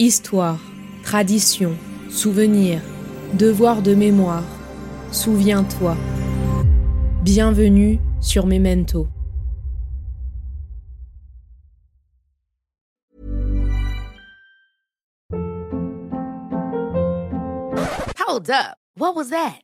Histoire, tradition, souvenir, devoir de mémoire. Souviens-toi. Bienvenue sur Memento. Hold up. What was that?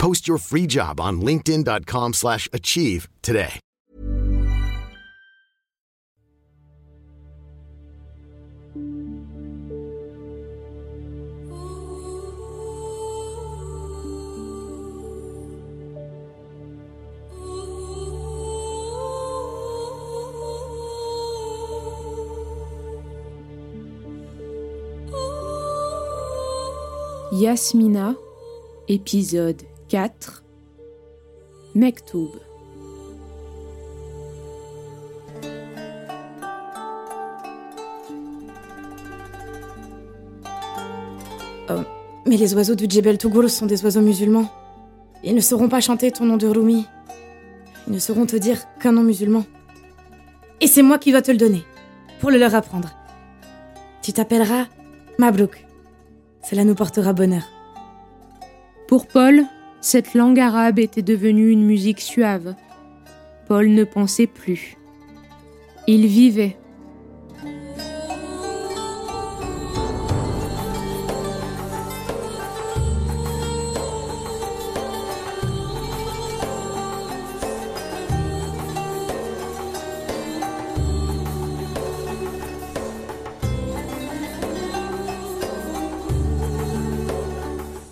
Post your free job on linkedin.com/achieve slash achieve today. Yasmina, épisode 4 Mektoub Oh, mais les oiseaux du Djebel Tougoul sont des oiseaux musulmans. Ils ne sauront pas chanter ton nom de Rumi. Ils ne sauront te dire qu'un nom musulman. Et c'est moi qui dois te le donner, pour le leur apprendre. Tu t'appelleras Mabrouk. Cela nous portera bonheur. Pour Paul, cette langue arabe était devenue une musique suave. Paul ne pensait plus. Il vivait.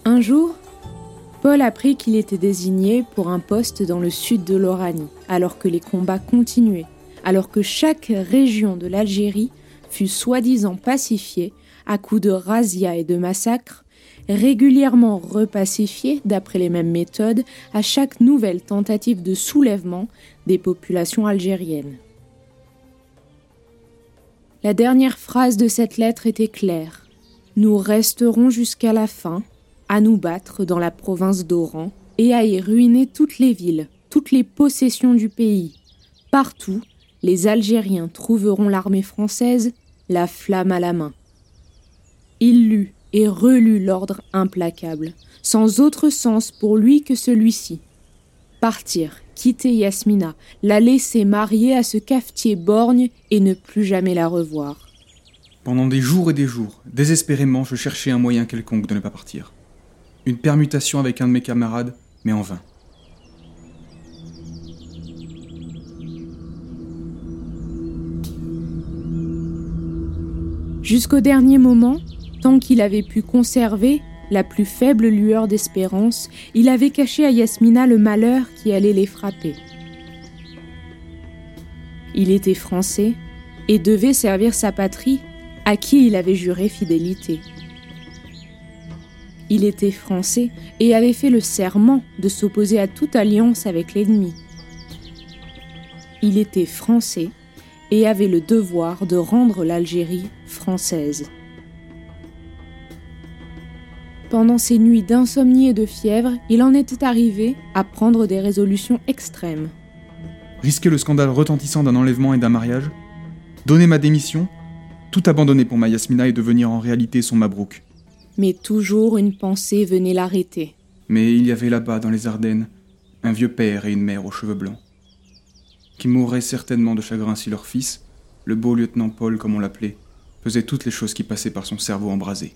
Un jour, Paul qu'il était désigné pour un poste dans le sud de l'Oranie, alors que les combats continuaient, alors que chaque région de l'Algérie fut soi-disant pacifiée à coups de razzias et de massacres, régulièrement repacifiée d'après les mêmes méthodes à chaque nouvelle tentative de soulèvement des populations algériennes. La dernière phrase de cette lettre était claire. Nous resterons jusqu'à la fin, à nous battre dans la province d'Oran et à y ruiner toutes les villes, toutes les possessions du pays. Partout, les Algériens trouveront l'armée française, la flamme à la main. Il lut et relut l'ordre implacable, sans autre sens pour lui que celui-ci. Partir, quitter Yasmina, la laisser marier à ce cafetier borgne et ne plus jamais la revoir. Pendant des jours et des jours, désespérément, je cherchais un moyen quelconque de ne pas partir. Une permutation avec un de mes camarades, mais en vain. Jusqu'au dernier moment, tant qu'il avait pu conserver la plus faible lueur d'espérance, il avait caché à Yasmina le malheur qui allait les frapper. Il était français et devait servir sa patrie à qui il avait juré fidélité. Il était français et avait fait le serment de s'opposer à toute alliance avec l'ennemi. Il était français et avait le devoir de rendre l'Algérie française. Pendant ces nuits d'insomnie et de fièvre, il en était arrivé à prendre des résolutions extrêmes. Risquer le scandale retentissant d'un enlèvement et d'un mariage? Donner ma démission? Tout abandonner pour ma Yasmina et devenir en réalité son Mabrouk. Mais toujours une pensée venait l'arrêter. Mais il y avait là-bas, dans les Ardennes, un vieux père et une mère aux cheveux blancs, qui mourraient certainement de chagrin si leur fils, le beau lieutenant Paul comme on l'appelait, faisait toutes les choses qui passaient par son cerveau embrasé.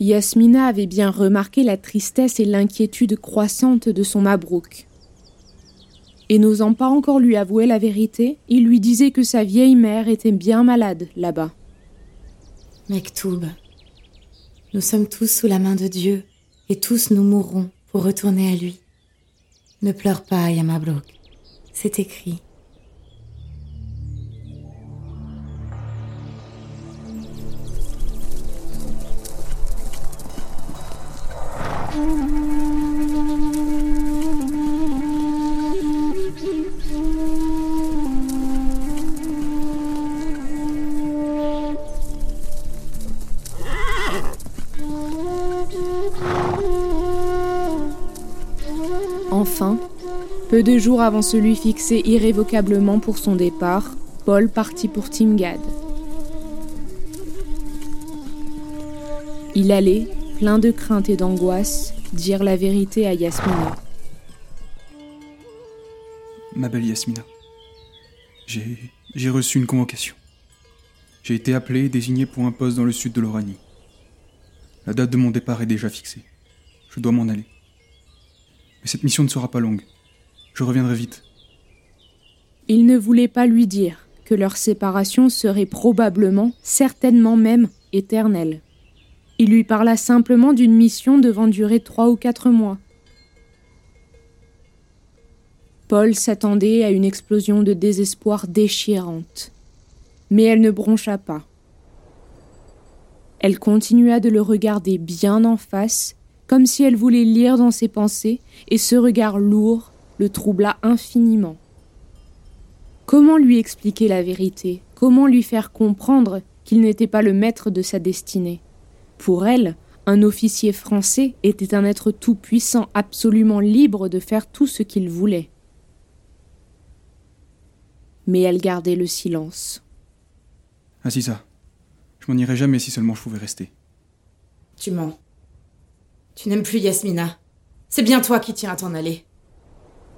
Yasmina avait bien remarqué la tristesse et l'inquiétude croissante de son Mabrouk. Et n'osant pas encore lui avouer la vérité, il lui disait que sa vieille mère était bien malade là-bas. Mektoub, nous sommes tous sous la main de Dieu et tous nous mourrons pour retourner à lui. Ne pleure pas, Yamablok. C'est écrit. Enfin, peu de jours avant celui fixé irrévocablement pour son départ, Paul partit pour Timgad. Il allait, plein de crainte et d'angoisse, dire la vérité à Yasmina. Ma belle Yasmina, j'ai, reçu une convocation. J'ai été appelé et désigné pour un poste dans le sud de l'Oranie. La date de mon départ est déjà fixée. Je dois m'en aller. Mais cette mission ne sera pas longue. Je reviendrai vite. Il ne voulait pas lui dire que leur séparation serait probablement, certainement même, éternelle. Il lui parla simplement d'une mission devant durer trois ou quatre mois. Paul s'attendait à une explosion de désespoir déchirante. Mais elle ne broncha pas. Elle continua de le regarder bien en face, comme si elle voulait lire dans ses pensées, et ce regard lourd le troubla infiniment. Comment lui expliquer la vérité? Comment lui faire comprendre qu'il n'était pas le maître de sa destinée? Pour elle, un officier français était un être tout-puissant, absolument libre de faire tout ce qu'il voulait. Mais elle gardait le silence. Aziza, je m'en irai jamais si seulement je pouvais rester. Tu mens. Tu n'aimes plus Yasmina. C'est bien toi qui tiens à t'en aller.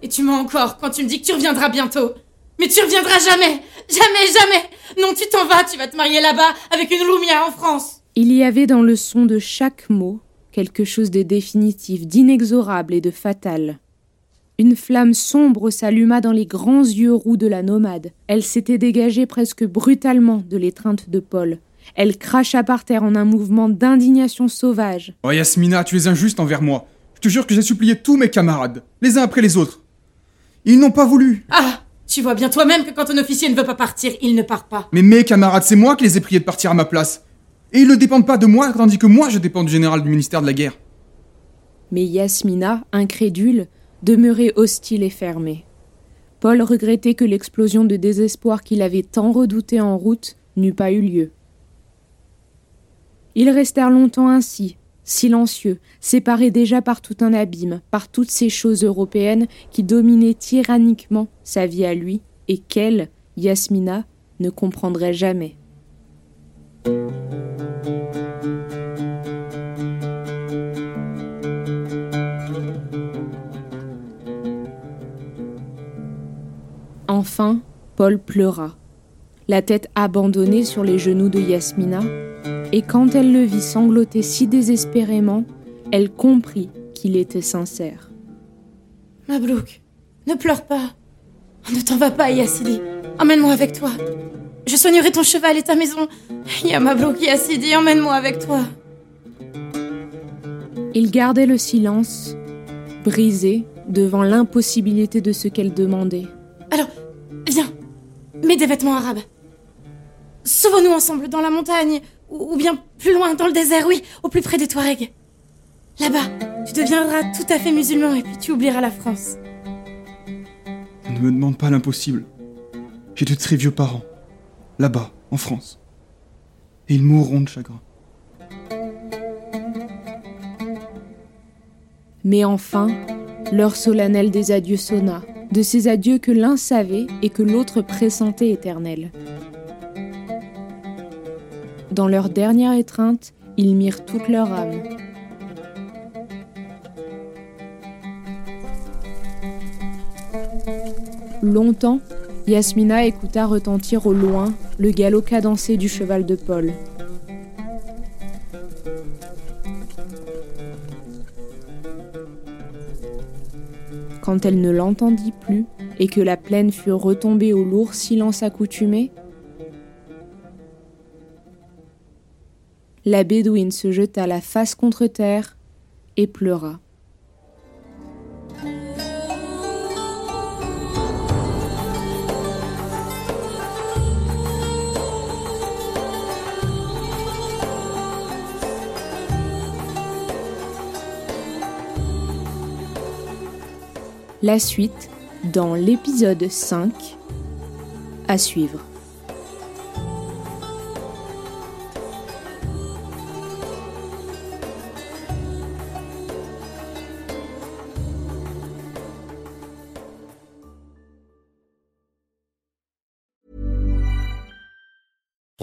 Et tu mens encore quand tu me dis que tu reviendras bientôt. Mais tu reviendras jamais Jamais, jamais Non, tu t'en vas, tu vas te marier là-bas avec une Lumia en France Il y avait dans le son de chaque mot quelque chose de définitif, d'inexorable et de fatal. Une flamme sombre s'alluma dans les grands yeux roux de la nomade. Elle s'était dégagée presque brutalement de l'étreinte de Paul. Elle cracha par terre en un mouvement d'indignation sauvage. Oh Yasmina, tu es injuste envers moi. Je te jure que j'ai supplié tous mes camarades, les uns après les autres. Ils n'ont pas voulu. Ah Tu vois bien toi-même que quand un officier ne veut pas partir, il ne part pas. Mais mes camarades, c'est moi qui les ai priés de partir à ma place. Et ils ne dépendent pas de moi, tandis que moi je dépends du général du ministère de la guerre. Mais Yasmina, incrédule, demeurait hostile et fermée. Paul regrettait que l'explosion de désespoir qu'il avait tant redoutée en route n'eût pas eu lieu. Ils restèrent longtemps ainsi, silencieux, séparés déjà par tout un abîme, par toutes ces choses européennes qui dominaient tyranniquement sa vie à lui et qu'elle, Yasmina, ne comprendrait jamais. Enfin, Paul pleura, la tête abandonnée sur les genoux de Yasmina, et quand elle le vit sangloter si désespérément, elle comprit qu'il était sincère. Mablouk, ne pleure pas. Ne t'en va pas, Yassidi. Emmène-moi avec toi. Je soignerai ton cheval et ta maison. Ya Mablouk, Yassidi, emmène-moi avec toi. Il gardait le silence, brisé devant l'impossibilité de ce qu'elle demandait. Alors, viens, mets des vêtements arabes. Sauvons-nous ensemble dans la montagne, ou bien plus loin dans le désert, oui, au plus près des Touaregs. Là-bas, tu deviendras tout à fait musulman et puis tu oublieras la France. Ne me demande pas l'impossible. J'ai de très vieux parents, là-bas, en France. Et ils mourront de chagrin. Mais enfin, l'heure solennelle des adieux sonna, de ces adieux que l'un savait et que l'autre pressentait éternels. Dans leur dernière étreinte, ils mirent toute leur âme. Longtemps, Yasmina écouta retentir au loin le galop cadencé du cheval de Paul. Quand elle ne l'entendit plus, et que la plaine fût retombée au lourd silence accoutumé La bédouine se jeta la face contre terre et pleura. La suite dans l'épisode 5 à suivre.